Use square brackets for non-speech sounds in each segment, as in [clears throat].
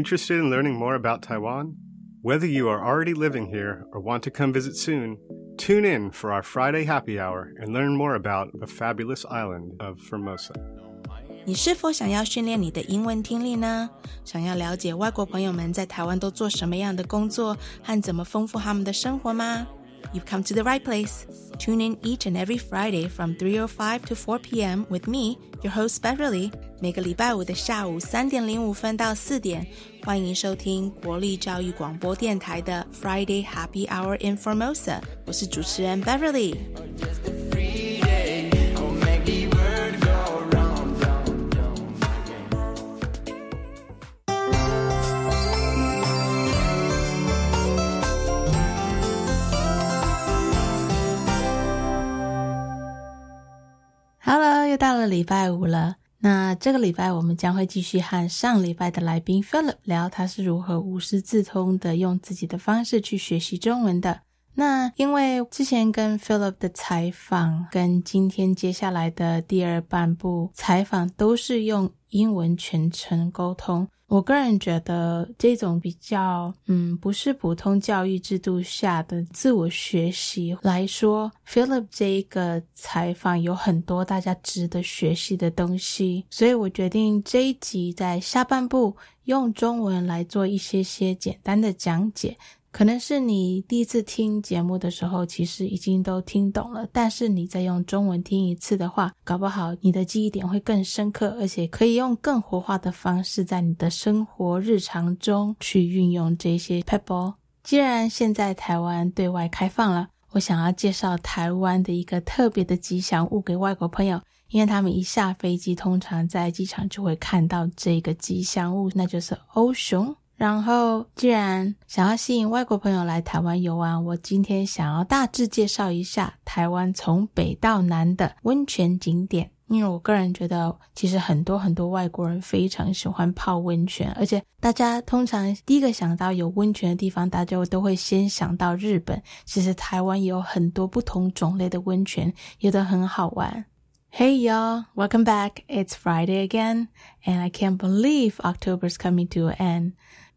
Interested in learning more about Taiwan? Whether you are already living here or want to come visit soon, tune in for our Friday happy hour and learn more about the fabulous island of Formosa. 你是否想要训练你的英文听力呢？想要了解外国朋友们在台湾都做什么样的工作和怎么丰富他们的生活吗？You've come to the right place. Tune in each and every Friday from 3:05 to 4 p.m. with me, your host Beverly. 每个礼拜五的下午三点零五分到四点， 欢迎收听国立教育广播电台的 Friday Happy Hour in Formosa。我是主持人 Beverly。Hello，又到了礼拜五了。那这个礼拜我们将会继续和上礼拜的来宾 Philip 聊，他是如何无师自通的用自己的方式去学习中文的。那因为之前跟 Philip 的采访，跟今天接下来的第二半部采访都是用英文全程沟通。我个人觉得这种比较，嗯，不是普通教育制度下的自我学习来说，Philip 这一个采访有很多大家值得学习的东西，所以我决定这一集在下半部用中文来做一些些简单的讲解。可能是你第一次听节目的时候，其实已经都听懂了。但是你再用中文听一次的话，搞不好你的记忆点会更深刻，而且可以用更活化的方式，在你的生活日常中去运用这些 pebble。既然现在台湾对外开放了，我想要介绍台湾的一个特别的吉祥物给外国朋友，因为他们一下飞机，通常在机场就会看到这个吉祥物，那就是欧熊。然后，既然想要吸引外国朋友来台湾游玩，我今天想要大致介绍一下台湾从北到南的温泉景点。因为我个人觉得，其实很多很多外国人非常喜欢泡温泉，而且大家通常第一个想到有温泉的地方，大家都会先想到日本。其实台湾有很多不同种类的温泉，有的很好玩。Hey y'all, welcome back. It's Friday again, and I can't believe October's coming to an end.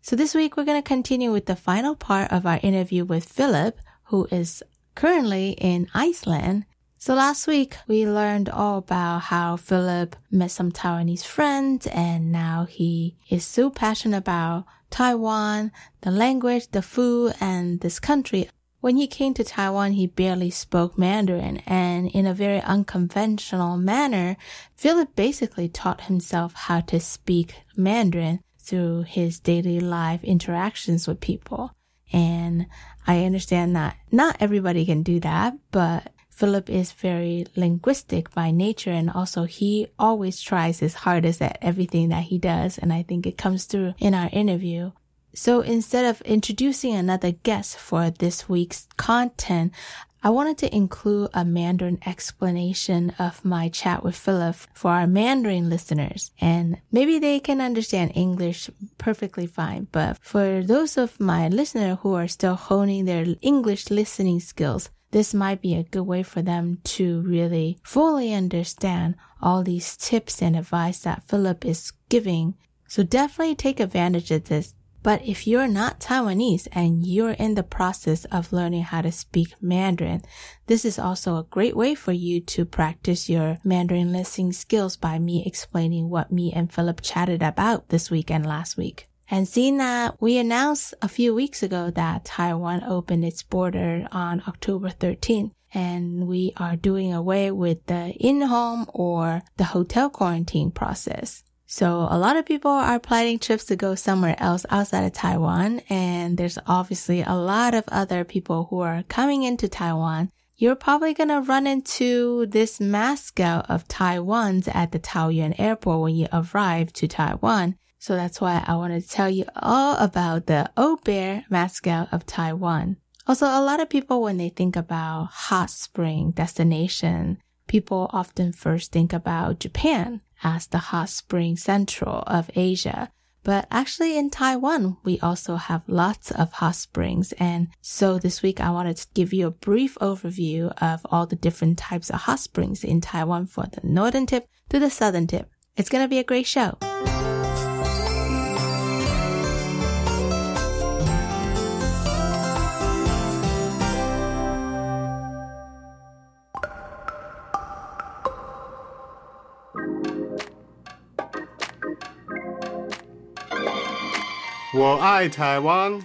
So this week we're going to continue with the final part of our interview with Filip, who is currently in Iceland. So last week we learned all about how Filip met some Taiwanese friends and now he is so passionate about Taiwan, the language, the food, and this country. When he came to Taiwan, he barely spoke Mandarin and in a very unconventional manner, Filip basically taught himself how to speak Mandarin through his daily life interactions with people. And I understand that not everybody can do that, but Filip is very linguistic by nature and also he always tries his hardest at everything that he does. And I think it comes through in our interview. So instead of introducing another guest for this week's content, I wanted to include a Mandarin explanation of my chat with Filip for our Mandarin listeners. And maybe they can understand English perfectly fine. But for those of my listeners who are still honing their English listening skills, this might be a good way for them to really fully understand all these tips and advice that Filip is giving. So definitely take advantage of this but if you're not Taiwanese and you're in the process of learning how to speak Mandarin, this is also a great way for you to practice your Mandarin listening skills by me explaining what me and Filip chatted about this week and last week. And seeing that we announced a few weeks ago that Taiwan opened its border on October 13th, and we are doing away with the in-home or the hotel quarantine process. So a lot of people are planning trips to go somewhere else outside of Taiwan. And there's obviously a lot of other people who are coming into Taiwan. You're probably going to run into this mascot of Taiwan's at the Taoyuan airport when you arrive to Taiwan. So that's why I want to tell you all about the O Bear mascot of Taiwan. Also, a lot of people, when they think about hot spring destination, people often first think about Japan as the hot spring central of Asia. But actually in Taiwan, we also have lots of hot springs. And so this week I wanted to give you a brief overview of all the different types of hot springs in Taiwan for the northern tip to the southern tip. It's going to be a great show. 我爱台湾.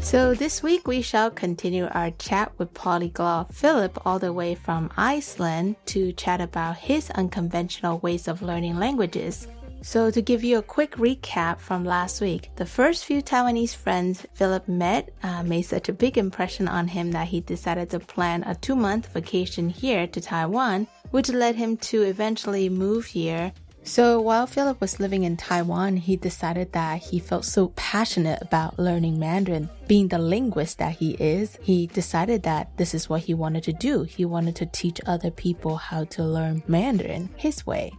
So this week we shall continue our chat with polyglot Filip all the way from Iceland to chat about his unconventional ways of learning languages. So, to give you a quick recap from last week, the first few Taiwanese friends Filip met uh, made such a big impression on him that he decided to plan a two month vacation here to Taiwan, which led him to eventually move here so while Filip was living in Taiwan, he decided that he felt so passionate about learning Mandarin. Being the linguist that he is, he decided that this is what he wanted to do. He wanted to teach other people how to learn Mandarin his way.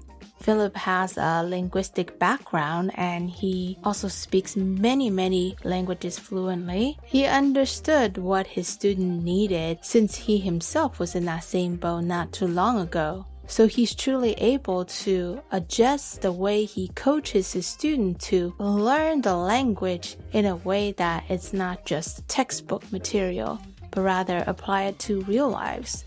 Filip has a linguistic background and he also speaks many, many languages fluently. He understood what his student needed since he himself was in that same boat not too long ago. So he's truly able to adjust the way he coaches his student to learn the language in a way that it's not just textbook material, but rather apply it to real lives.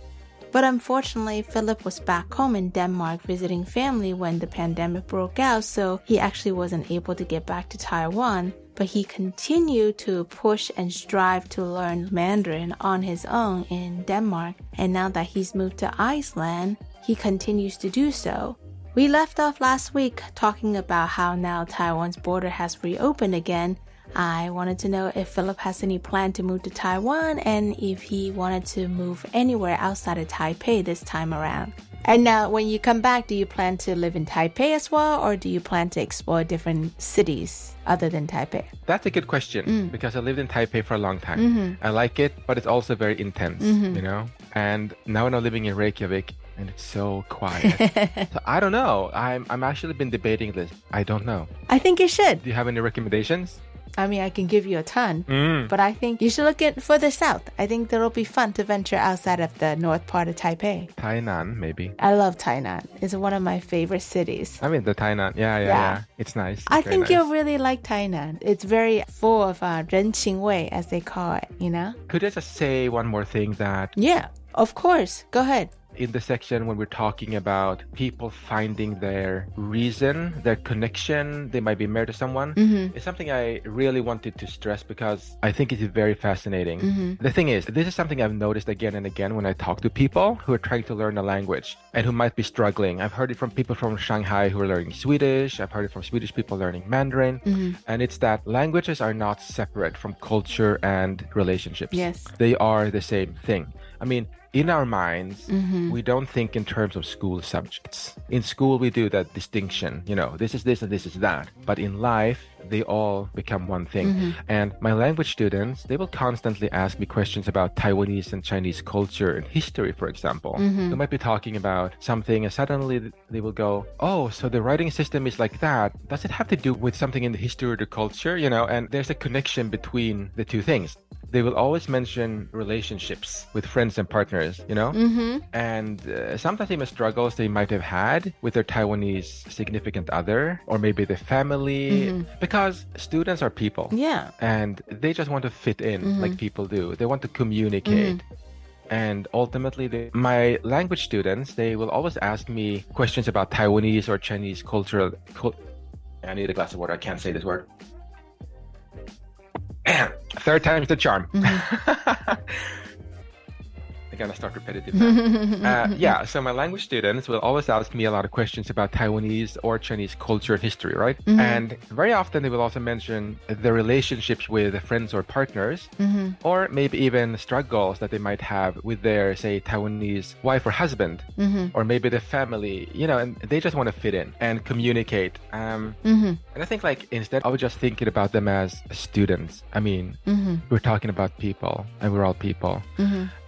But unfortunately, Filip was back home in Denmark visiting family when the pandemic broke out, so he actually wasn't able to get back to Taiwan. But he continued to push and strive to learn Mandarin on his own in Denmark. And now that he's moved to Iceland, he continues to do so. We left off last week talking about how now Taiwan's border has reopened again. I wanted to know if Filip has any plan to move to Taiwan and if he wanted to move anywhere outside of Taipei this time around. And now, when you come back, do you plan to live in Taipei as well, or do you plan to explore different cities other than Taipei? That's a good question mm. because I lived in Taipei for a long time. Mm-hmm. I like it, but it's also very intense, mm-hmm. you know? And now when I'm living in Reykjavik and it's so quiet. [laughs] so I don't know. I'm, I'm actually been debating this. I don't know. I think you should. Do you have any recommendations? I mean, I can give you a ton, Mm. but I think you should look at further south. I think that'll be fun to venture outside of the north part of Taipei. Tainan, maybe. I love Tainan. It's one of my favorite cities. I mean, the Tainan. Yeah, yeah, Yeah. yeah. It's nice. It's I very think nice. you'll really like Tainan. It's very full of uh, 人情味, as they call it, you know? Could I just say one more thing that Yeah, of course. Go ahead. in the section when we're talking about people finding their reason, their connection, they might be married to someone, mm-hmm. it's something I really wanted to stress because I think it's very fascinating. Mm-hmm. The thing is, this is something I've noticed again and again when I talk to people who are trying to learn a language and who might be struggling. I've heard it from people from Shanghai who are learning Swedish, I've heard it from Swedish people learning Mandarin, mm-hmm. and it's that languages are not separate from culture and relationships. Yes. They are the same thing. I mean, in our minds, mm-hmm. we don't think in terms of school subjects. In school, we do that distinction, you know, this is this and this is that. But in life, they all become one thing. And my language students, they will constantly ask me questions about Taiwanese and Chinese culture and history, for example. they might be talking about something, and suddenly they will go, Oh, so the writing system is like that. Does it have to do with something in the history or the culture? You know, and there's a connection between the two things they will always mention relationships with friends and partners, you know? Mm-hmm. And uh, sometimes even struggles they might have had with their Taiwanese significant other or maybe the family. Because students are people. Yeah. And they just want to fit in mm-hmm. like people do. They want to communicate. Mm-hmm. And ultimately, they, my language students, they will always ask me questions about Taiwanese or Chinese cultural. Cul- I need a glass of water. I can't say this word. [clears throat] Third time's the charm. Mm-hmm. [laughs] I gotta start repetitive [laughs] uh, yeah, so my language students will always ask me a lot of questions about Taiwanese or Chinese culture and history, right? Mm-hmm. And very often they will also mention the relationships with friends or partners, mm-hmm. or maybe even struggles that they might have with their, say, Taiwanese wife or husband, mm-hmm. or maybe the family, you know, and they just want to fit in and communicate. Um, And I think, like, instead I of just thinking about them as students, I mean, we're talking about people, and we're all people.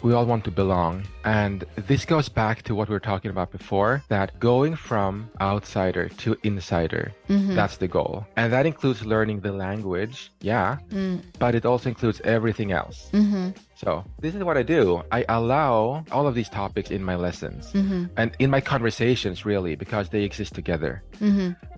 We all want to belong. And this goes back to what we were talking about before that going from outsider to insider, mm-hmm. that's the goal. And that includes learning the language, yeah, mm. but it also includes everything else. Mm-hmm. So, this is what I do. I allow all of these topics in my lessons mm-hmm. and in my conversations, really, because they exist together.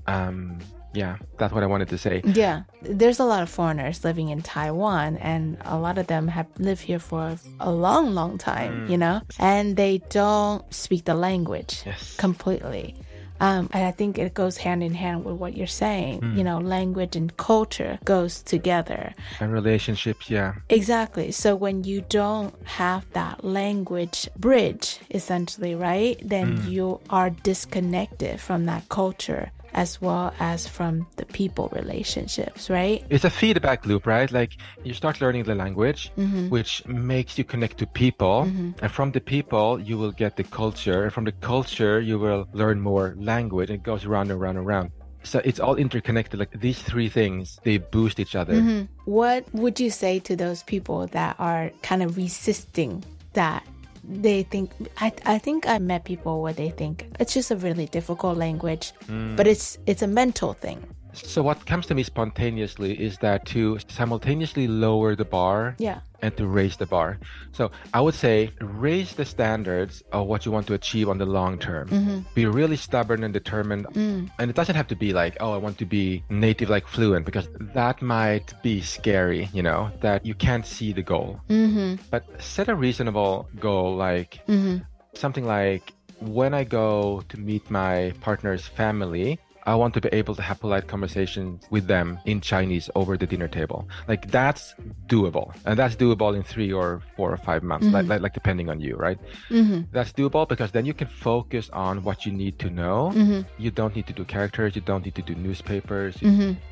Um, yeah, that's what I wanted to say. Yeah, there's a lot of foreigners living in Taiwan, and a lot of them have lived here for a long, long time, you mm. know, and they don't speak the language Yes. completely. Um, and I think it goes hand in hand with what you're saying. Mm. You know, language and culture goes together. And relationships, yeah. Exactly. So when you don't have that language bridge, essentially, right, then mm. you are disconnected from that culture as well as from the people relationships, right? It's a feedback loop, right? Like you start learning the language, mm-hmm. which makes you connect to people. Mm-hmm. And from the people, you will get the culture. And from the culture, you will learn more language. It goes around and around and around. So it's all interconnected. Like these three things, they boost each other. Mm-hmm. What would you say to those people that are kind of resisting that? They think I I think I met people where they think it's just a really difficult language, mm. but it's it's a mental thing. So what comes to me spontaneously is that to simultaneously lower the bar Yeah. and to raise the bar. So I would say raise the standards of what you want to achieve on the long term. Mm-hmm. Be really stubborn and determined. Mm. And it doesn't have to be like, oh, I want to be native like fluent because that might be scary, you know, that you can't see the goal. Mm-hmm. But set a reasonable goal like mm-hmm. something like when I go to meet my partner's family, I want to be able to have polite conversations with them in Chinese over the dinner table. Like that's doable, and that's doable in three or four or five months, like, mm-hmm. like like depending on you, right? Mm-hmm. That's doable because then you can focus on what you need to know. Mm-hmm. You don't need to do characters. You don't need to do newspapers.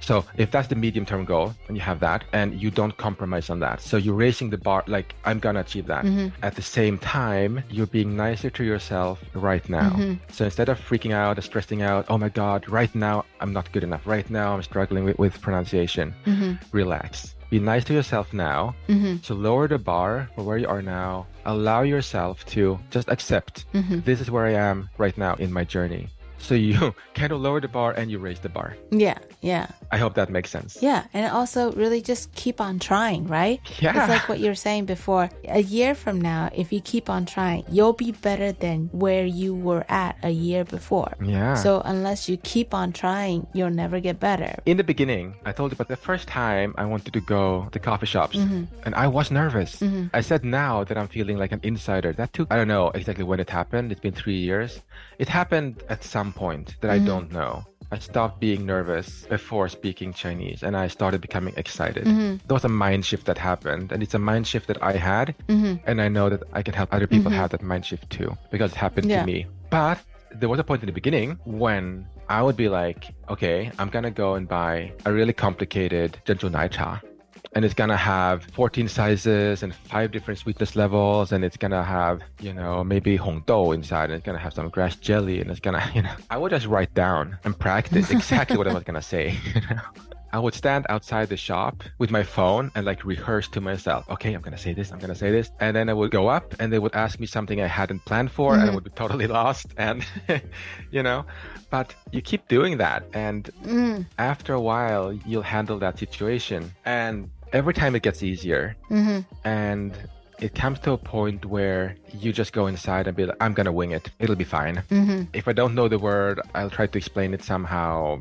So if that's the medium term goal, and you have that, and you don't compromise on that, so you're raising the bar. Like I'm gonna achieve that. At the same time, you're being nicer to yourself right now. So instead of freaking out and stressing out, oh my god, right now I'm not good enough. Right now I'm struggling with, with pronunciation. Mm-hmm. Relax. Be nice to yourself now. Mm-hmm. So lower the bar for where you are now. Allow yourself to just accept mm-hmm. this is where I am right now in my journey. So you [laughs] kind of lower the bar and you raise the bar. Yeah, yeah. I hope that makes sense. Yeah, and also really just keep on trying, right? Yeah. It's like what you were saying before. A year from now, if you keep on trying, you'll be better than where you were at a year before. Yeah. So unless you keep on trying, you'll never get better. in the beginning, I told you about the first time I wanted to go to coffee shops, mm-hmm. and I was nervous. Mm-hmm. I said now that I'm feeling like an insider. That took I don't know exactly when it happened. It's been three years. It happened at some point that I mm-hmm. don't know. I stopped being nervous before speaking Chinese, and I started becoming excited. Mm-hmm. There was a mind shift that happened, and it's a mind shift that I had, mm-hmm. and I know that I can help other people mm-hmm. have that mind shift too because it happened Yeah. to me. But there was a point in the beginning when I would be like, okay, I'm gonna go and buy a really complicated Zhenzhu Nai Cha. And it's gonna have 14 sizes and five different sweetness levels, and it's gonna have, you know, maybe Hong Dou inside, and it's gonna have some grass jelly, and it's gonna, [laughs] you know, I would just write down and practice [laughs] exactly what I was gonna say. [laughs] You know? I would stand outside the shop with my phone and like rehearse to myself. Okay, I'm gonna say this. I'm gonna say this, and then I would go up, and they would ask me something I hadn't planned for, and I mm-hmm. would be totally lost. And you know, but you keep doing that, and mm. after a while, you'll handle that situation. And every time it gets easier, mm-hmm. and it comes to a point where you just go inside and be like, I'm gonna wing it. It'll be fine. Mm-hmm. If I don't know the word, I'll try to explain it somehow.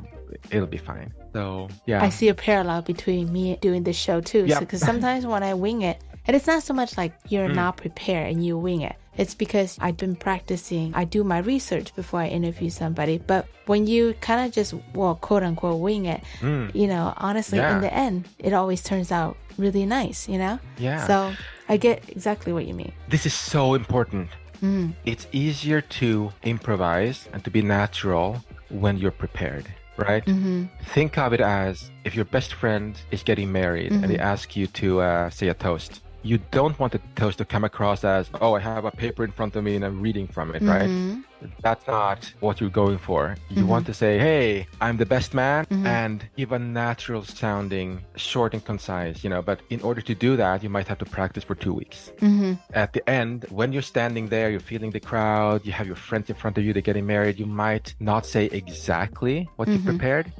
It'll be fine. So yeah. I see a parallel between me doing this show too. Yep. Because sometimes when I wing it, and it's not so much like you're [laughs] mm. not prepared and you wing it. It's because I've been practicing. I do my research before I interview somebody. But when you kind of just, well, quote unquote, wing it, mm. you know, honestly, Yeah. in the end, it always turns out really nice, you know? Yeah. So I get exactly what you mean. This is so important. Mm. It's easier to improvise and to be natural when you're prepared, right? Mm-hmm. Think of it as if your best friend is getting married and they mm-hmm. ask you to uh, say a toast. You don't want the toast to come across as, oh, I have a paper in front of me and I'm reading from it, right? Mm-hmm. That's not what you're going for. You mm-hmm. want to say, hey, I'm the best man mm-hmm. and give a natural sounding, short and concise, you know. But in order to do that, you might have to practice for two weeks. At the end, when you're standing there, you're feeling the crowd, you have your friends in front of you, they're getting married, you might not say exactly what you prepared,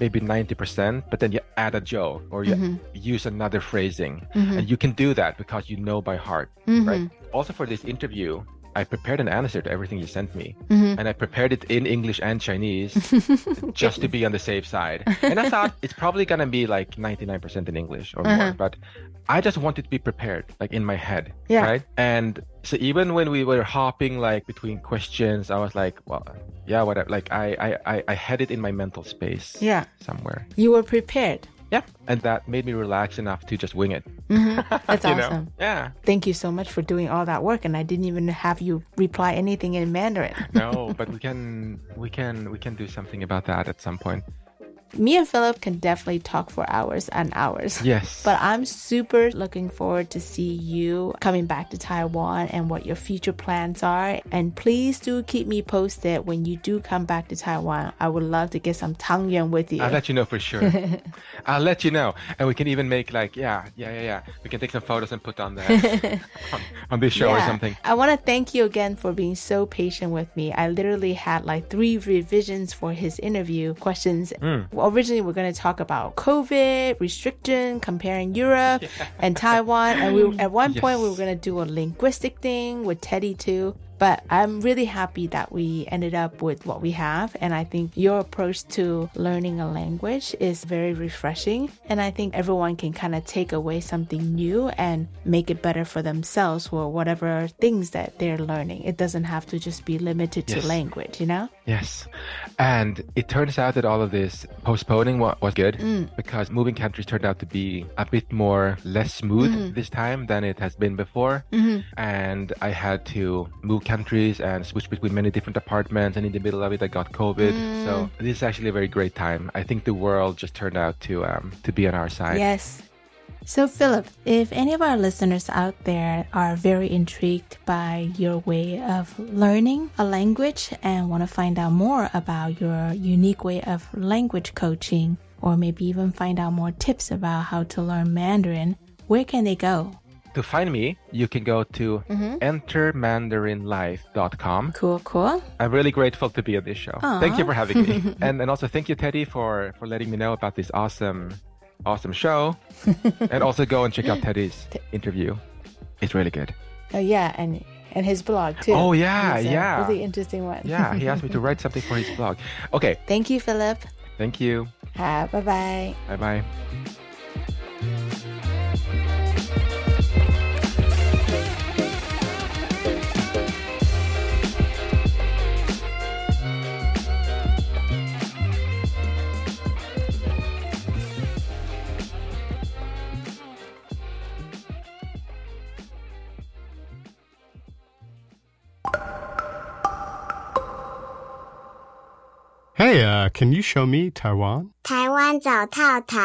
maybe 90%, but then you add a joke or you mm-hmm. use another phrasing. Mm-hmm. And you can do that because you know by heart, mm-hmm. right? Also, for this interview, I prepared an answer to everything you sent me, Mm-hmm. and I prepared it in English and Chinese [laughs] just to be on the safe side. And I thought it's probably gonna be like 99% in English or Uh-huh. more, but I just wanted to be prepared, like in my head, Yeah. right? And so even when we were hopping like between questions, I was like, well, yeah, whatever. Like I, I, I, I had it in my mental space Yeah. somewhere. You were prepared. Yeah, and that made me relax enough to just wing it. Mm-hmm. [laughs] That's you know? awesome. Yeah. Thank you so much for doing all that work, and I didn't even have you reply anything in Mandarin. No, but [laughs] we can, we can, we can do something about that at some point. Me and Filip can definitely talk for hours and hours. [laughs] Yes. But I'm super looking forward to see you coming back to Taiwan and what your future plans are. And please do keep me posted when you do come back to Taiwan. I would love to get some Tang Yuan with you. I'll let you know for sure. [laughs] I'll let you know, and we can even make like, yeah, yeah, yeah, yeah. We can take some photos and put on the [laughs] on, on this show or something. I want to thank you again for being so patient with me. I literally had like three revisions for his interview questions. Well, originally, we're going to talk about COVID, restriction, comparing Europe and Taiwan. And we, at one [laughs] point, we were going to do a linguistic thing with Teddy too. But I'm really happy that we ended up with what we have. And I think your approach to learning a language is very refreshing. And I think everyone can kind of take away something new and make it better for themselves or whatever things that they're learning. It doesn't have to just be limited to Yes. language, you know? Yes, and it turns out that all of this postponing wa- was good mm. because moving countries turned out to be a bit more less smooth mm-hmm. this time than it has been before. Mm-hmm. And I had to move countries and switch between many different apartments, and in the middle of it, I got COVID. So this is actually a very great time. I think the world just turned out to um, to be on our side. Yes. So, Filip, if any of our listeners out there are very intrigued by your way of learning a language and want to find out more about your unique way of language coaching, or maybe even find out more tips about how to learn Mandarin, where can they go? To find me, you can go to mm-hmm. entermandarinlife.com. Cool, cool. I'm really grateful to be on this show. Thank you for having me. [laughs] and and also thank you, Teddy, for for letting me know about this awesome awesome show. [laughs] and also go and check out Teddy's interview. It's really good. Oh, yeah, and and his blog too. Oh, yeah, yeah. Really interesting one. Yeah, he asked me to write [laughs] something for his blog. Okay, Thank you, Filip. thank you. bye bye. Bye bye. Hey, uh, can you show me Taiwan? 台湾走透透。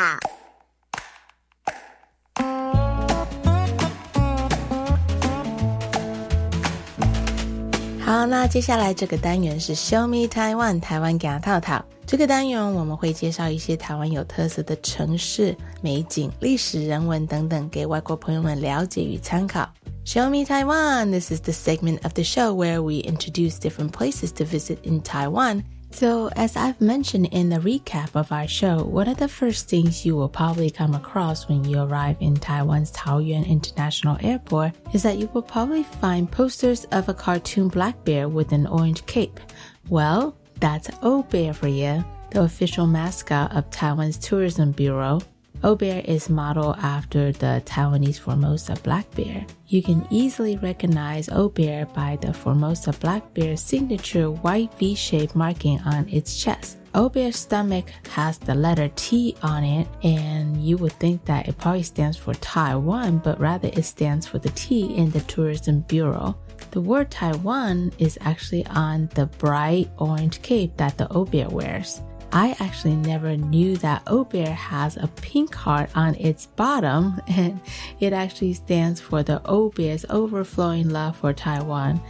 好，那接下来这个单元是 Show Me Taiwan 台湾走透透。这个单元我们会介绍一些台湾有特色的城市、美景、历史、人文等等，给外国朋友们了解与参考。Show Me Taiwan. This is the segment of the show where we introduce different places to visit in Taiwan so, as I've mentioned in the recap of our show, one of the first things you will probably come across when you arrive in Taiwan's Taoyuan International Airport is that you will probably find posters of a cartoon black bear with an orange cape. Well, that's O Bear for you, the official mascot of Taiwan's Tourism Bureau. O Bear is modeled after the Taiwanese Formosa black bear. You can easily recognize O Bear by the Formosa black bear's signature white V shaped marking on its chest. O Bear's stomach has the letter T on it, and you would think that it probably stands for Taiwan, but rather it stands for the T in the Tourism Bureau. The word Taiwan is actually on the bright orange cape that the O Bear wears. I actually never knew that O has a pink heart on its bottom, [laughs] and it actually stands for the O overflowing love for Taiwan.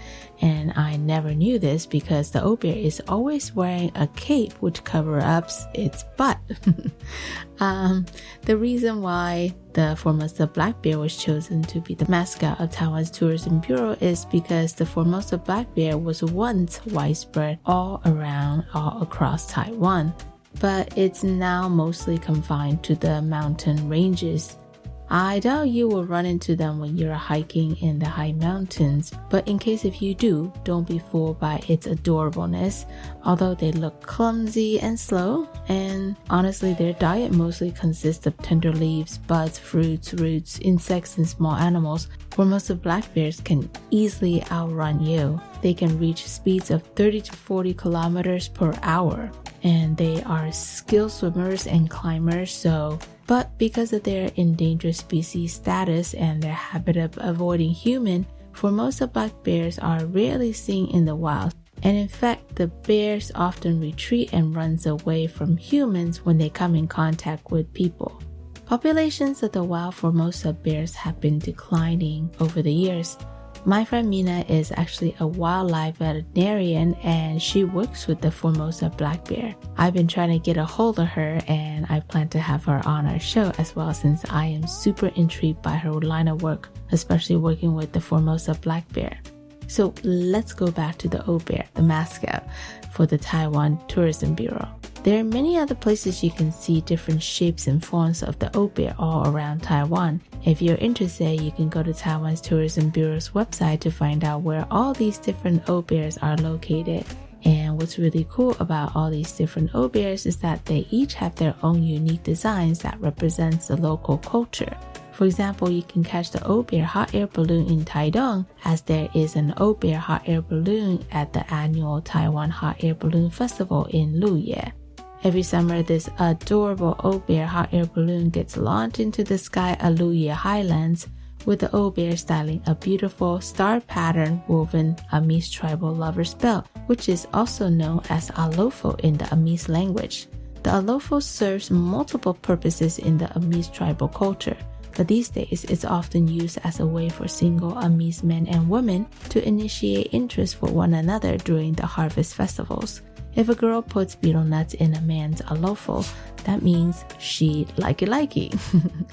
And I never knew this because the O Bear is always wearing a cape which covers up its butt. [laughs] um, the reason why the Formosa black bear was chosen to be the mascot of Taiwan's Tourism Bureau is because the Formosa black bear was once widespread all around, all across Taiwan, but it's now mostly confined to the mountain ranges. I doubt you will run into them when you're hiking in the high mountains, but in case if you do, don't be fooled by its adorableness. Although they look clumsy and slow, and honestly, their diet mostly consists of tender leaves, buds, fruits, roots, insects, and small animals, where most of black bears can easily outrun you. They can reach speeds of 30 to 40 kilometers per hour, and they are skilled swimmers and climbers, so but because of their endangered species status and their habit of avoiding human, Formosa black bears are rarely seen in the wild. And in fact, the bears often retreat and runs away from humans when they come in contact with people. Populations of the wild Formosa bears have been declining over the years, my friend Mina is actually a wildlife veterinarian and she works with the Formosa black bear. I've been trying to get a hold of her and I plan to have her on our show as well since I am super intrigued by her line of work, especially working with the Formosa black bear. So let's go back to the O Bear, the mascot for the Taiwan Tourism Bureau. There are many other places you can see different shapes and forms of the bear all around Taiwan. If you're interested, you can go to Taiwan's Tourism Bureau's website to find out where all these different bears are located. And what's really cool about all these different bears is that they each have their own unique designs that represents the local culture. For example, you can catch the O-Bear hot air balloon in Taidong, as there is an O-Bear hot air balloon at the annual Taiwan Hot Air Balloon Festival in Luye. Every summer, this adorable O-Bear hot air balloon gets launched into the sky at Highlands, with the O-Bear styling a beautiful star pattern woven Amis tribal lover's belt, which is also known as alofo in the Amis language. The alofo serves multiple purposes in the Amis tribal culture, but these days it's often used as a way for single Amis men and women to initiate interest for one another during the harvest festivals. If a girl puts betel nuts in a man's alofo, that means she likey likey.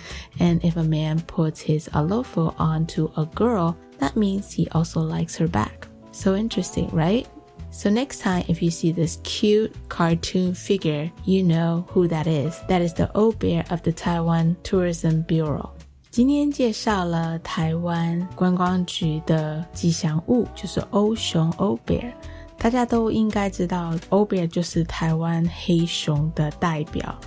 [laughs] and if a man puts his alofo onto a girl, that means he also likes her back. So interesting, right? So next time if you see this cute cartoon figure, you know who that is. That is the O Bear of the Taiwan Tourism Bureau. 今天介绍了台湾观光局的吉祥物，就是欧熊 o Bear）。大家都应该知道，欧比尔就是台湾黑熊的代表。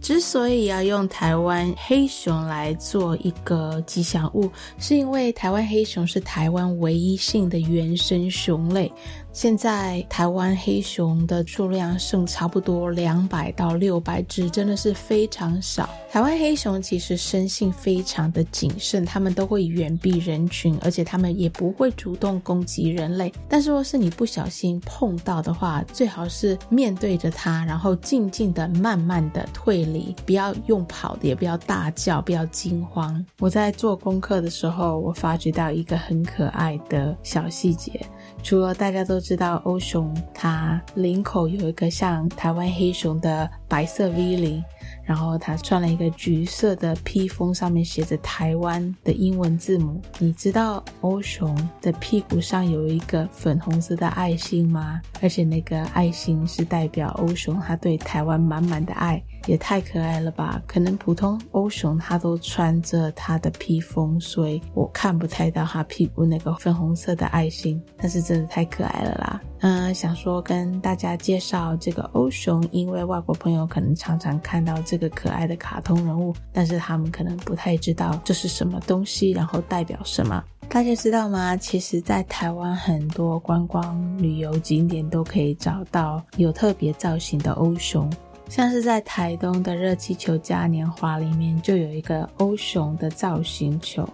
之所以要用台湾黑熊来做一个吉祥物，是因为台湾黑熊是台湾唯一性的原生熊类。现在台湾黑熊的数量剩差不多两百到六百只，真的是非常少。台湾黑熊其实生性非常的谨慎，它们都会远避人群，而且它们也不会主动攻击人类。但是若是你不小心碰到的话，最好是面对着它，然后静静的、慢慢的退离，不要用跑的，也不要大叫，不要惊慌。我在做功课的时候，我发觉到一个很可爱的小细节。除了大家都知道欧熊，它领口有一个像台湾黑熊的白色 V 领。然后它穿了一个橘色的披风，上面写着台湾的英文字母。你知道欧熊的屁股上有一个粉红色的爱心吗？而且那个爱心是代表欧熊他对台湾满满的爱，也太可爱了吧！可能普通欧熊它都穿着它的披风，所以我看不太到它屁股那个粉红色的爱心，但是真的太可爱了啦。嗯，想说跟大家介绍这个欧熊，因为外国朋友可能常常看到这个可爱的卡通人物，但是他们可能不太知道这是什么东西，然后代表什么。大家知道吗？其实，在台湾很多观光旅游景点都可以找到有特别造型的欧熊，像是在台东的热气球嘉年华里面就有一个欧熊的造型球。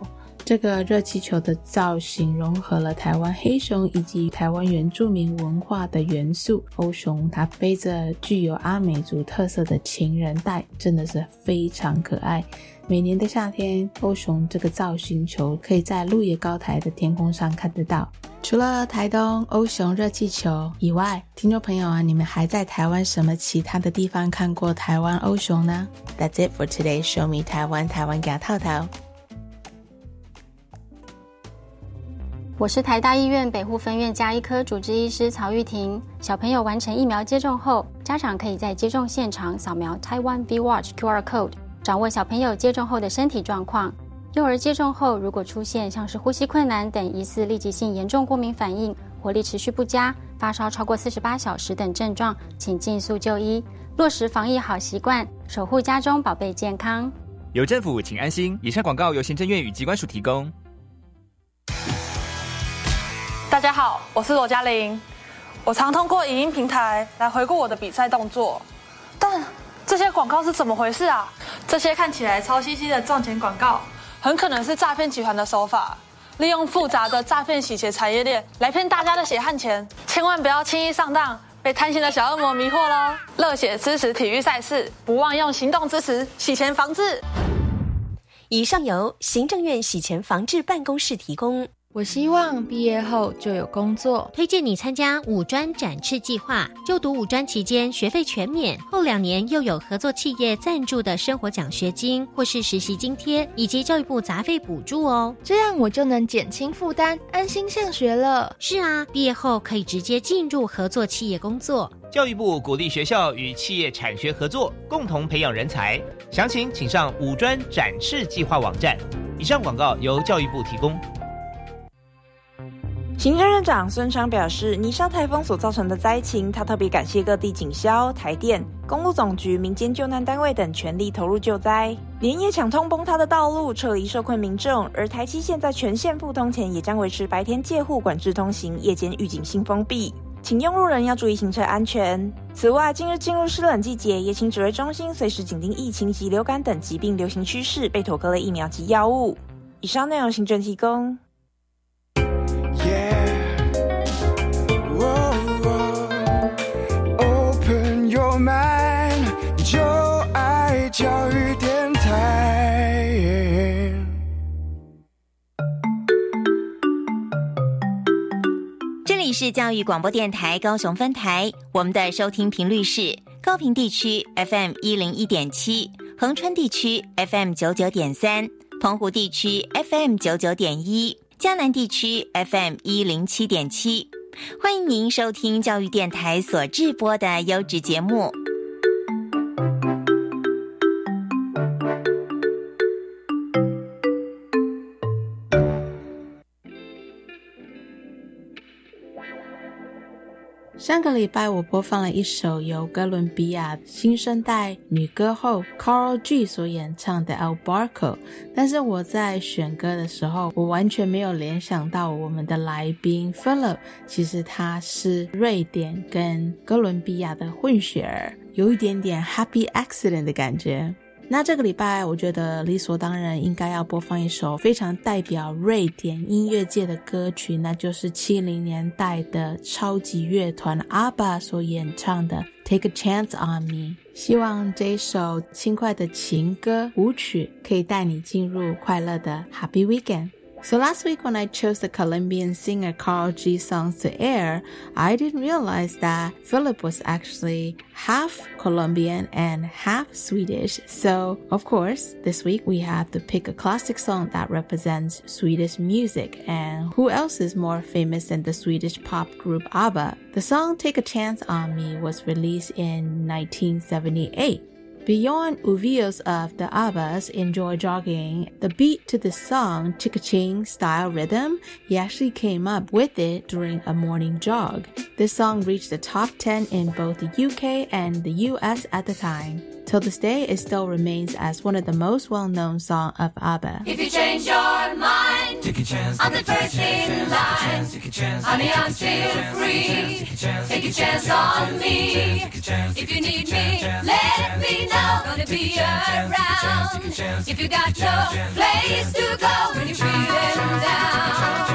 这个热气球的造型融合了台湾黑熊以及台湾原住民文化的元素。欧熊它背着具有阿美族特色的情人带，真的是非常可爱。每年的夏天，欧熊这个造型球可以在鹿野高台的天空上看得到。除了台东欧熊热气球以外，听众朋友啊，你们还在台湾什么其他的地方看过台湾欧熊呢？That's it for today. Show me 台湾，台湾给套套。我是台大医院北护分院加医科主治医师曹玉婷。小朋友完成疫苗接种后，家长可以在接种现场扫描 Taiwan V Watch QR code，掌握小朋友接种后的身体状况。幼儿接种后，如果出现像是呼吸困难等疑似立即性严重过敏反应，活力持续不佳，发烧超过四十八小时等症状，请尽速就医，落实防疫好习惯，守护家中宝贝健康。有政府，请安心。以上广告由行政院与机关署提供。大家好，我是罗嘉玲。我常通过影音平台来回顾我的比赛动作，但这些广告是怎么回事啊？这些看起来超兮兮的赚钱广告，很可能是诈骗集团的手法。利用复杂的诈骗洗钱产业链来骗大家的血汗钱，千万不要轻易上当，被贪心的小恶魔迷惑喽！热血支持体育赛事，不忘用行动支持洗钱防治。以上由行政院洗钱防治办公室提供。我希望毕业后就有工作，推荐你参加五专展翅计划。就读五专期间，学费全免，后两年又有合作企业赞助的生活奖学金或是实习津贴，以及教育部杂费补助哦。这样我就能减轻负担，安心上学了。是啊，毕业后可以直接进入合作企业工作。教育部鼓励学校与企业产学合作，共同培养人才。详情请上五专展翅计划网站。以上广告由教育部提供。行政院长孙昌表示，尼沙台风所造成的灾情，他特别感谢各地警消、台电、公路总局、民间救难单位等全力投入救灾，连夜抢通崩塌的道路，撤离受困民众。而台七线在全线复通前，也将维持白天借户管制通行，夜间预警性封闭，请用路人要注意行车安全。此外，近日进入湿冷季节，也请指挥中心随时紧盯疫情及流感等疾病流行趋势，备妥各类疫苗及药物。以上内容，行政提供。就爱教育电台，这里是教育广播电台高雄分台，我们的收听频率是高平地区 FM 一零一点七，恒春地区 FM 九九点三，澎湖地区 FM 九九点一，江南地区 FM 一零七点七，欢迎您收听教育电台所制播的优质节目。上个礼拜我播放了一首由哥伦比亚新生代女歌后 Carol G 所演唱的《El Barco》，但是我在选歌的时候，我完全没有联想到我们的来宾 Philip，其实他是瑞典跟哥伦比亚的混血儿，有一点点 Happy Accident 的感觉。那这个礼拜，我觉得理所当然应该要播放一首非常代表瑞典音乐界的歌曲，那就是七零年代的超级乐团阿巴所演唱的《Take a Chance on Me》。希望这一首轻快的情歌舞曲可以带你进入快乐的 Happy Weekend。So last week when I chose the Colombian singer Karol G songs to air, I didn't realize that Filip was actually half Colombian and half Swedish. So of course, this week we have to pick a classic song that represents Swedish music. And who else is more famous than the Swedish pop group ABBA? The song Take a Chance on Me was released in 1978. Björn Ulvaeus of the Abbas enjoy jogging, the beat to the song Chikaching style rhythm, he actually came up with it during a morning jog. This song reached the top 10 in both the UK and the US at the time. Till this day, it still remains as one of the most well-known songs of ABBA. If you change your mind, take a chance. I'm the first in line. Honey, I'm still free. Take a chance on me. If you need me, let me know. Gonna be around. If you got no place to go when you're feeling down.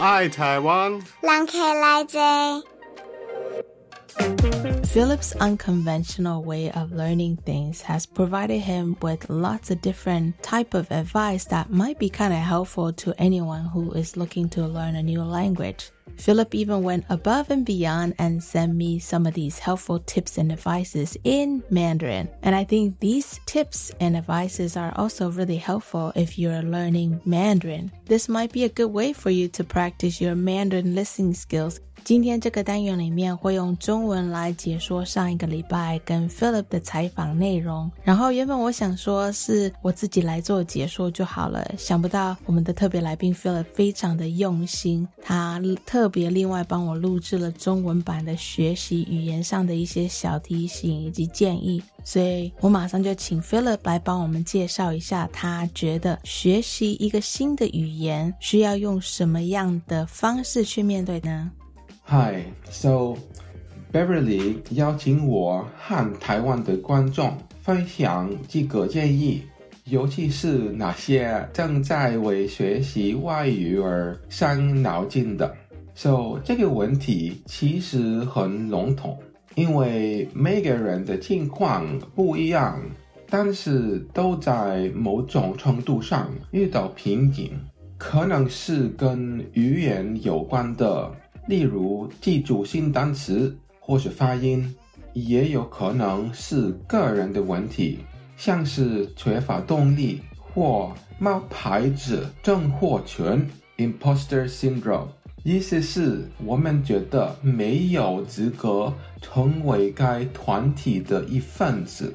爱台湾。人客来坐。Filip's unconventional way of learning things has provided him with lots of different type of advice that might be kind of helpful to anyone who is looking to learn a new language. Filip even went above and beyond and sent me some of these helpful tips and advices in Mandarin. And I think these tips and advices are also really helpful if you're learning Mandarin. This might be a good way for you to practice your Mandarin listening skills 今天这个单元里面会用中文来解说上一个礼拜跟 Philip 的采访内容。然后原本我想说是我自己来做解说就好了，想不到我们的特别来宾 Philip 非常的用心，他特别另外帮我录制了中文版的学习语言上的一些小提醒以及建议。所以我马上就请 Philip 来帮我们介绍一下，他觉得学习一个新的语言需要用什么样的方式去面对呢？Hi, so Beverly 邀请我和台湾的观众分享几个建议，尤其是那些正在为学习外语而伤脑筋的。So 这个问题其实很笼统，因为每个人的情况不一样，但是都在某种程度上遇到瓶颈，可能是跟语言有关的。例如记住新单词或是发音，也有可能是个人的问题，像是缺乏动力或冒牌子症候群 （imposter syndrome）。意思是我们觉得没有资格成为该团体的一份子。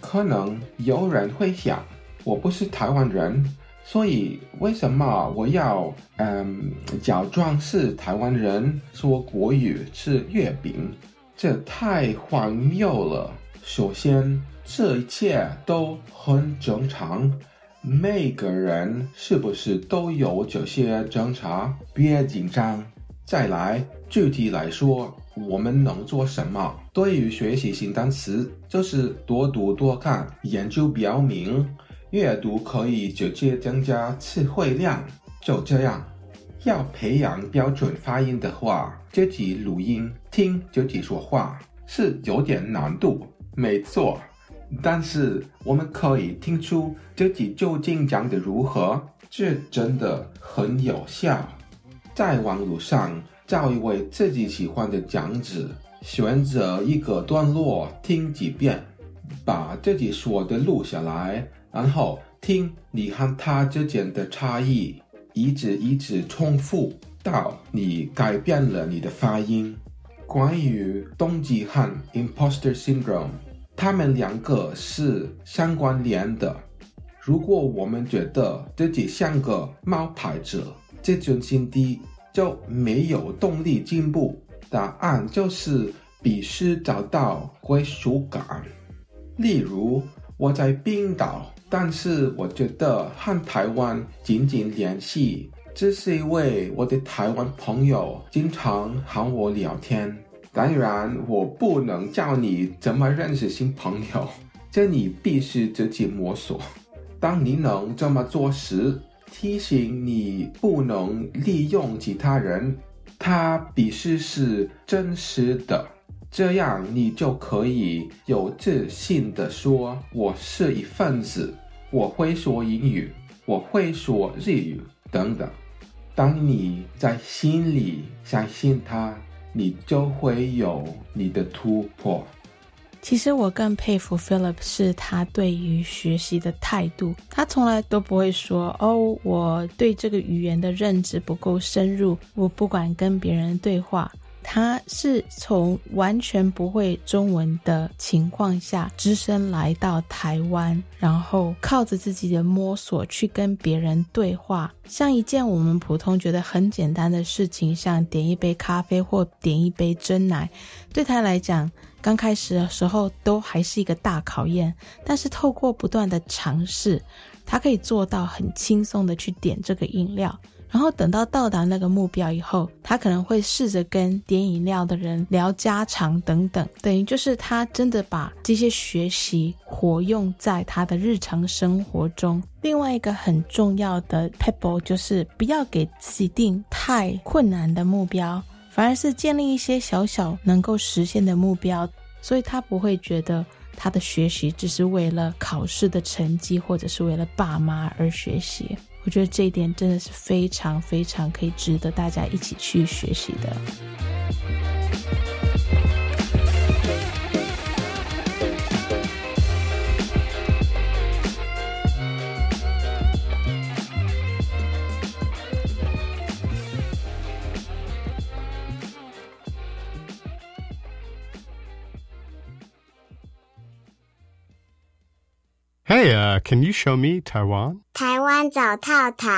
可能有人会想，我不是台湾人。所以，为什么我要嗯假装是台湾人说国语吃月饼？这太荒谬了。首先，这一切都很正常，每个人是不是都有这些挣扎？别紧张。再来，具体来说，我们能做什么？对于学习新单词，就是多读多看。研究表明。阅读可以直接增加词汇量，就这样。要培养标准发音的话，自己录音听自己说话是有点难度，没错。但是我们可以听出自己究竟讲的如何，这真的很有效。在网络上找一位自己喜欢的讲者，选择一个段落听几遍，把自己说的录下来。然后听你和他之间的差异，一直一直重复到你改变了你的发音。关于动机和 imposter syndrome，他们两个是相关联的。如果我们觉得自己像个冒牌者，这种心底就没有动力进步。答案就是必须找到归属感。例如，我在冰岛。但是我觉得和台湾紧紧联系，这是因为我的台湾朋友经常和我聊天。当然，我不能教你怎么认识新朋友，这你必须自己摸索。当你能这么做时，提醒你不能利用其他人，他必须是真实的。这样你就可以有自信的说：“我是一份子。”我会说英语，我会说日语等等。当你在心里相信他，你就会有你的突破。其实我更佩服 Philip 是他对于学习的态度，他从来都不会说：“哦，我对这个语言的认知不够深入，我不管跟别人对话。”他是从完全不会中文的情况下，只身来到台湾，然后靠着自己的摸索去跟别人对话，像一件我们普通觉得很简单的事情，像点一杯咖啡或点一杯真奶，对他来讲，刚开始的时候都还是一个大考验。但是透过不断的尝试，他可以做到很轻松的去点这个饮料。然后等到到达那个目标以后，他可能会试着跟点饮料的人聊家常等等，等于就是他真的把这些学习活用在他的日常生活中。另外一个很重要的 pebble 就是不要给自己定太困难的目标，反而是建立一些小小能够实现的目标，所以他不会觉得他的学习只是为了考试的成绩或者是为了爸妈而学习。我觉得这一点真的是非常非常可以值得大家一起去学习的。Hey, uh, can you show me Taiwan? 台湾找套套。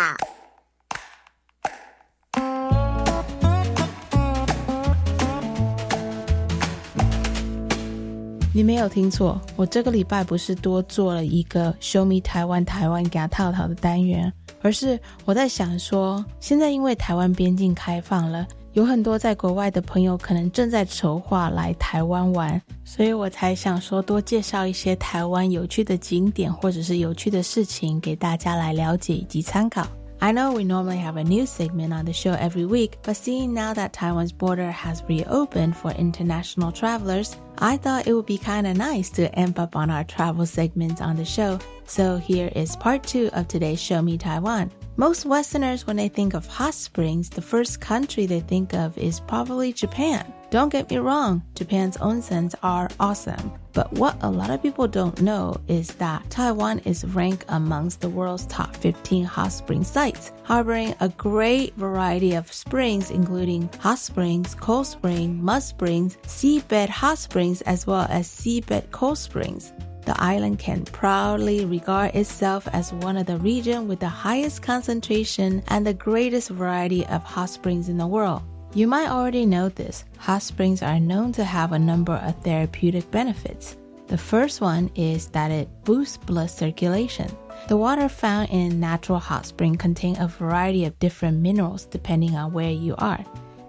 你没有听错，我这个礼拜不是多做了一个 “Show Me 台湾”台湾给他套套的单元，而是我在想说，现在因为台湾边境开放了，有很多在国外的朋友可能正在筹划来台湾玩，所以我才想说多介绍一些台湾有趣的景点或者是有趣的事情给大家来了解以及参考。I know we normally have a new segment on the show every week, but seeing now that Taiwan's border has reopened for international travelers, I thought it would be kind of nice to amp up on our travel segments on the show. So here is part two of today's Show Me Taiwan. Most Westerners, when they think of hot springs, the first country they think of is probably Japan. Don't get me wrong, Japan's onsens are awesome. But what a lot of people don't know is that Taiwan is ranked amongst the world's top 15 hot spring sites, harboring a great variety of springs, including hot springs, cold springs, mud springs, seabed hot springs, as well as seabed cold springs. The island can proudly regard itself as one of the regions with the highest concentration and the greatest variety of hot springs in the world. You might already know this. Hot springs are known to have a number of therapeutic benefits. The first one is that it boosts blood circulation. The water found in natural hot spring contain a variety of different minerals depending on where you are.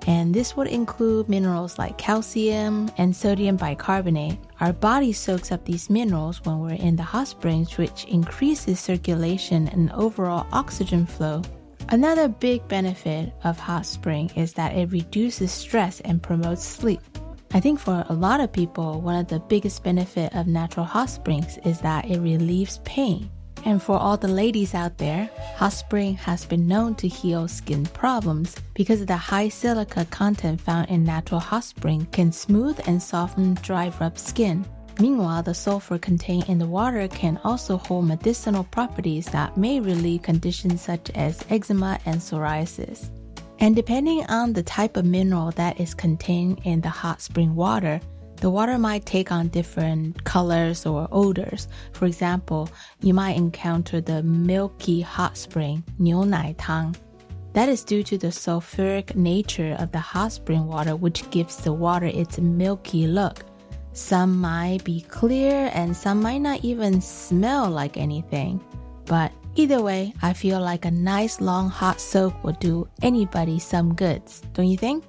And this would include minerals like calcium and sodium bicarbonate. Our body soaks up these minerals when we're in the hot springs, which increases circulation and overall oxygen flow, Another big benefit of hot spring is that it reduces stress and promotes sleep. I think for a lot of people, one of the biggest benefit of natural hot springs is that it relieves pain. And for all the ladies out there, hot spring has been known to heal skin problems because the high silica content found in natural hot spring can smooth and soften dry rubbed skin. Meanwhile, the sulfur contained in the water can also hold medicinal properties that may relieve conditions such as eczema and psoriasis. And depending on the type of mineral that is contained in the hot spring water, the water might take on different colors or odors. For example, you might encounter the milky hot spring, 牛奶汤. That is due to the sulfuric nature of the hot spring water, which gives the water its milky look. Some might be clear and some might not even smell like anything. But either way, I feel like a nice long hot soak will do anybody some goods, don't you think?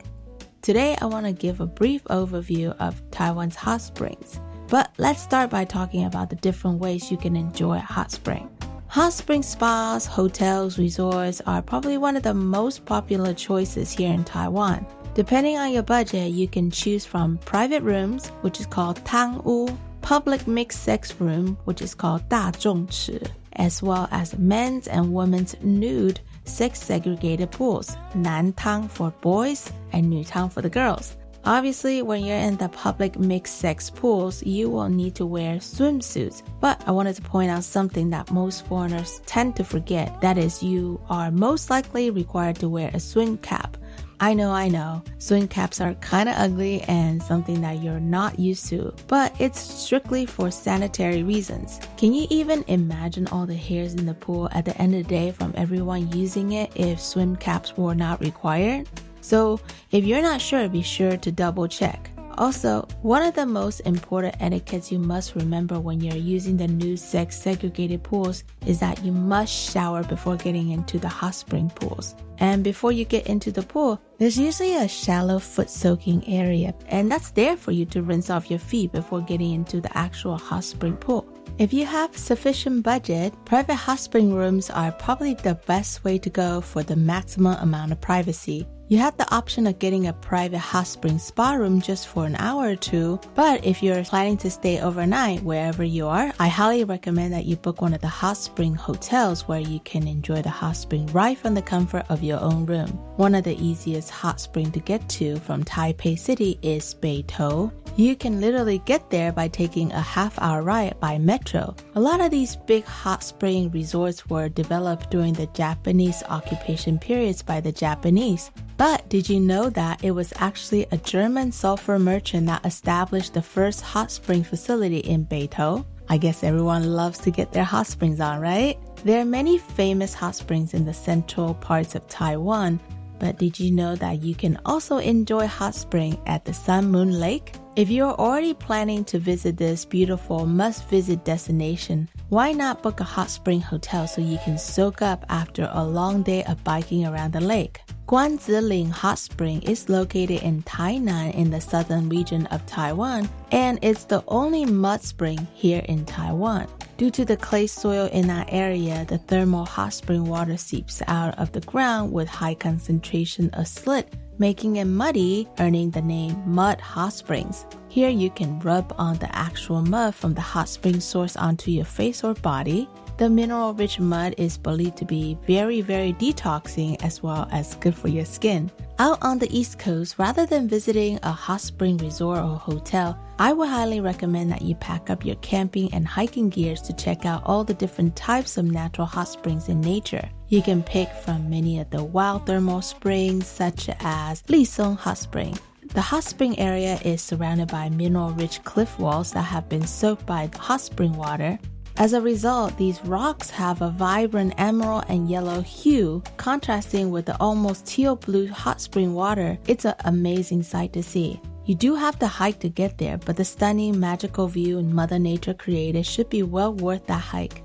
Today, I want to give a brief overview of Taiwan's hot springs. But let's start by talking about the different ways you can enjoy a hot spring. Hot spring spas, hotels, resorts are probably one of the most popular choices here in Taiwan. Depending on your budget, you can choose from private rooms, which is called Tang Wu, public mixed sex room, which is called Da Zhong Chi, as well as men's and women's nude sex segregated pools, Nan Tang for boys and Nu Tang for the girls. Obviously, when you're in the public mixed sex pools, you will need to wear swimsuits. But I wanted to point out something that most foreigners tend to forget. That is, you are most likely required to wear a swim cap I know, I know, swim caps are kind of ugly and something that you're not used to, but it's strictly for sanitary reasons. Can you even imagine all the hairs in the pool at the end of the day from everyone using it if swim caps were not required? So, if you're not sure, be sure to double check. Also, one of the most important etiquettes you must remember when you're using the new sex segregated pools is that you must shower before getting into the hot spring pools. And before you get into the pool, there's usually a shallow foot soaking area, and that's there for you to rinse off your feet before getting into the actual hot spring pool. If you have sufficient budget, private hot spring rooms are probably the best way to go for the maximum amount of privacy. You have the option of getting a private hot spring spa room just for an hour or two, but if you're planning to stay overnight wherever you are, I highly recommend that you book one of the hot spring hotels where you can enjoy the hot spring right from the comfort of your own room. One of the easiest hot spring to get to from Taipei City is Beitou. You can literally get there by taking a half hour ride by metro. A lot of these big hot spring resorts were developed during the Japanese occupation periods by the Japanese. But did you know that it was actually a German sulfur merchant that established the first hot spring facility in Beitou? I guess everyone loves to get their hot springs on, right? There are many famous hot springs in the central parts of Taiwan, but did you know that you can also enjoy hot spring at the Sun Moon Lake? If you're already planning to visit this beautiful must visit destination, why not book a hot spring hotel so you can soak up after a long day of biking around the lake? Guanziling Hot Spring is located in Tainan in the southern region of Taiwan, and it's the only mud spring here in Taiwan. Due to the clay soil in that area, the thermal hot spring water seeps out of the ground with high concentration of slit, making it muddy, earning the name Mud Hot Springs. Here you can rub on the actual mud from the hot spring source onto your face or body. The mineral rich mud is believed to be very, very detoxing as well as good for your skin. Out on the East Coast, rather than visiting a hot spring resort or hotel, I would highly recommend that you pack up your camping and hiking gears to check out all the different types of natural hot springs in nature. You can pick from many of the wild thermal springs, such as Lisong Hot Spring. The hot spring area is surrounded by mineral rich cliff walls that have been soaked by hot spring water. As a result, these rocks have a vibrant emerald and yellow hue, contrasting with the almost teal blue hot spring water. It's an amazing sight to see. You do have to hike to get there, but the stunning magical view Mother Nature created should be well worth that hike.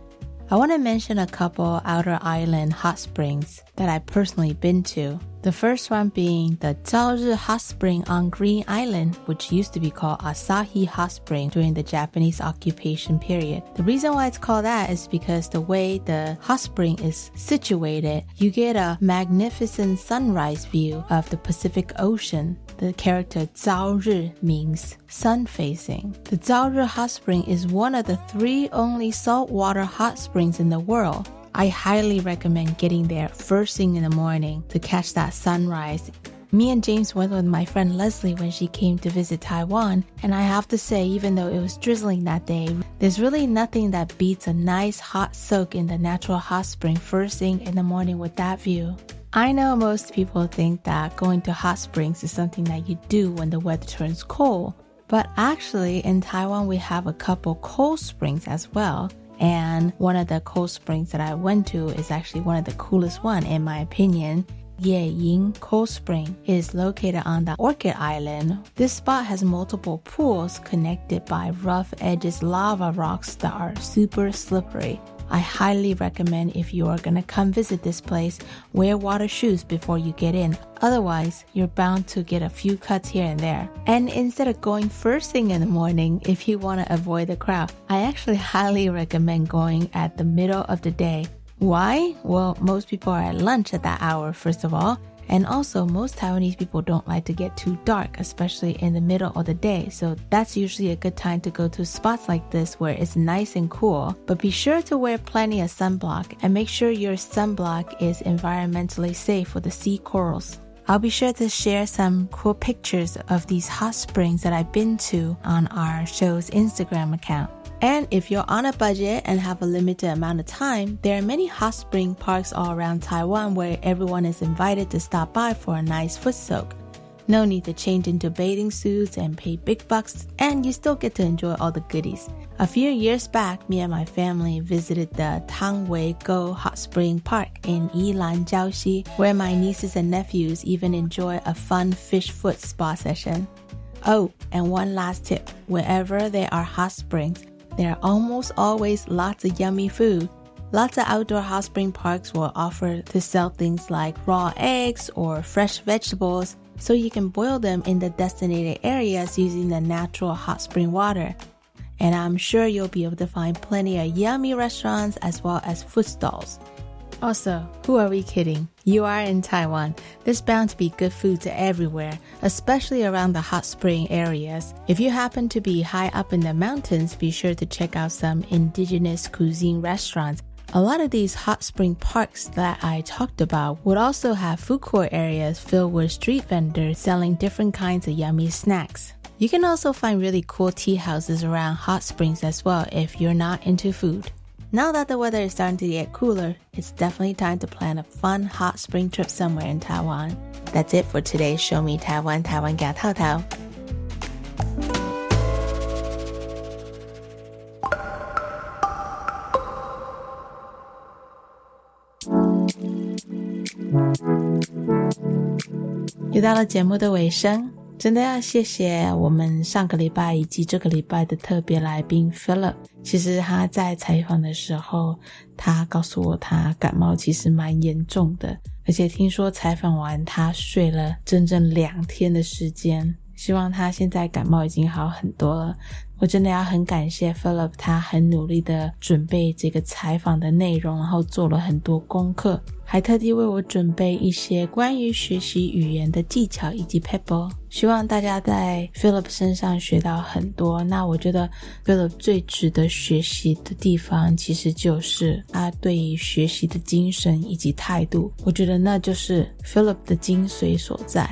I want to mention a couple outer island hot springs that I've personally been to. The first one being the Zhaori Hot Spring on Green Island, which used to be called Asahi Hot Spring during the Japanese occupation period. The reason why it's called that is because the way the hot spring is situated, you get a magnificent sunrise view of the Pacific Ocean. The character Zhao Ri means sun facing. The Zhao Ri Hot Spring is one of the three only saltwater hot springs in the world. I highly recommend getting there first thing in the morning to catch that sunrise. Me and James went with my friend Leslie when she came to visit Taiwan, and I have to say, even though it was drizzling that day, there's really nothing that beats a nice hot soak in the natural hot spring first thing in the morning with that view. I know most people think that going to hot springs is something that you do when the weather turns cold, but actually in Taiwan we have a couple cold springs as well. And one of the cold springs that I went to is actually one of the coolest one in my opinion. Ye Ying Cold Spring is located on the Orchid Island. This spot has multiple pools connected by rough edges lava rocks that are super slippery. I highly recommend if you are gonna come visit this place, wear water shoes before you get in. Otherwise, you're bound to get a few cuts here and there. And instead of going first thing in the morning, [laughs] if you wanna avoid the crowd, I actually highly recommend going at the middle of the day. Why? Well, most people are at lunch at that hour, first of all. And also, most Taiwanese people don't like to get too dark, especially in the middle of the day. So that's usually a good time to go to spots like this where it's nice and cool. But be sure to wear plenty of sunblock and make sure your sunblock is environmentally safe for the sea corals. I'll be sure to share some cool pictures of these hot springs that I've been to on our show's Instagram account. And if you're on a budget and have a limited amount of time, there are many hot spring parks all around Taiwan where everyone is invited to stop by for a nice foot soak. No need to change into bathing suits and pay big bucks, and you still get to enjoy all the goodies. A few years back, me and my family visited the Tangweigou Hot Spring Park in Yilan, Jiaoxi, where my nieces and nephews even enjoy a fun fish foot spa session. Oh, and one last tip wherever there are hot springs, there are almost always lots of yummy food. Lots of outdoor hot spring parks will offer to sell things like raw eggs or fresh vegetables so you can boil them in the designated areas using the natural hot spring water. And I'm sure you'll be able to find plenty of yummy restaurants as well as food stalls. Also, who are we kidding? You are in Taiwan. There's bound to be good foods everywhere, especially around the hot spring areas. If you happen to be high up in the mountains, be sure to check out some indigenous cuisine restaurants. A lot of these hot spring parks that I talked about would also have food court areas filled with street vendors selling different kinds of yummy snacks. You can also find really cool tea houses around hot springs as well if you're not into food. Now that the weather is starting to get cooler, it's definitely time to plan a fun hot spring trip somewhere in Taiwan. That's it for today's Show Me Taiwan Taiwan Ga Tao Tao.又到了节目的尾声， 真的要谢谢我们上个礼拜以及这个礼拜的特别来宾 Philip。其实他在采访的时候，他告诉我他感冒其实蛮严重的，而且听说采访完他睡了整整两天的时间。希望他现在感冒已经好很多了。我真的要很感谢 Philip，他很努力的准备这个采访的内容，然后做了很多功课，还特地为我准备一些关于学习语言的技巧以及 pebble。希望大家在 Philip 身上学到很多。那我觉得 Philip 最值得学习的地方，其实就是他对于学习的精神以及态度。我觉得那就是 Philip 的精髓所在。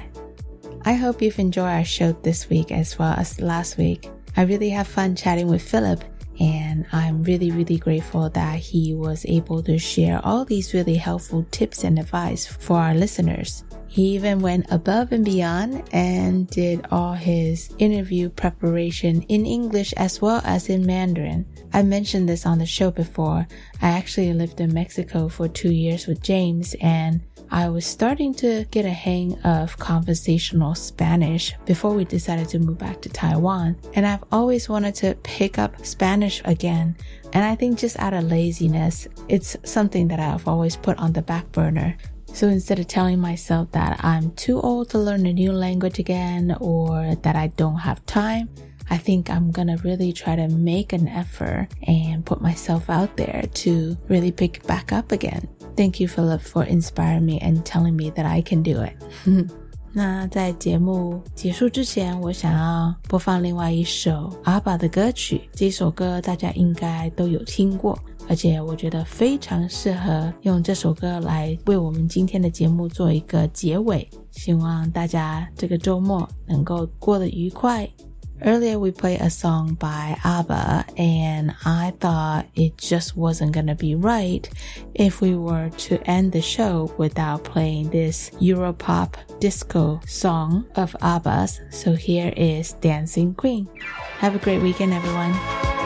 I hope you've enjoyed our show this week as well as last week. I really have fun chatting with Filip, and I'm really, really grateful that he was able to share all these really helpful tips and advice for our listeners. He even went above and beyond and did all his interview preparation in English as well as in Mandarin. I mentioned this on the show before. I actually lived in Mexico for two years with James and I was starting to get a hang of conversational Spanish before we decided to move back to Taiwan. And I've always wanted to pick up Spanish again. And I think just out of laziness, it's something that I've always put on the back burner. So instead of telling myself that I'm too old to learn a new language again or that I don't have time, I think I'm gonna really try to make an effort and put myself out there to really pick back up again. Thank you, Filip, for inspiring me and telling me that I can do it. [laughs] 那在节目结束之前，我想要播放另外一首 ABBA 的歌曲。这首歌大家应该都有听过，而且我觉得非常适合用这首歌来为我们今天的节目做一个结尾。希望大家这个周末能够过得愉快，Earlier, we played a song by ABBA, and I thought it just wasn't gonna be right if we were to end the show without playing this Europop disco song of ABBA's. So here is Dancing Queen. Have a great weekend, everyone.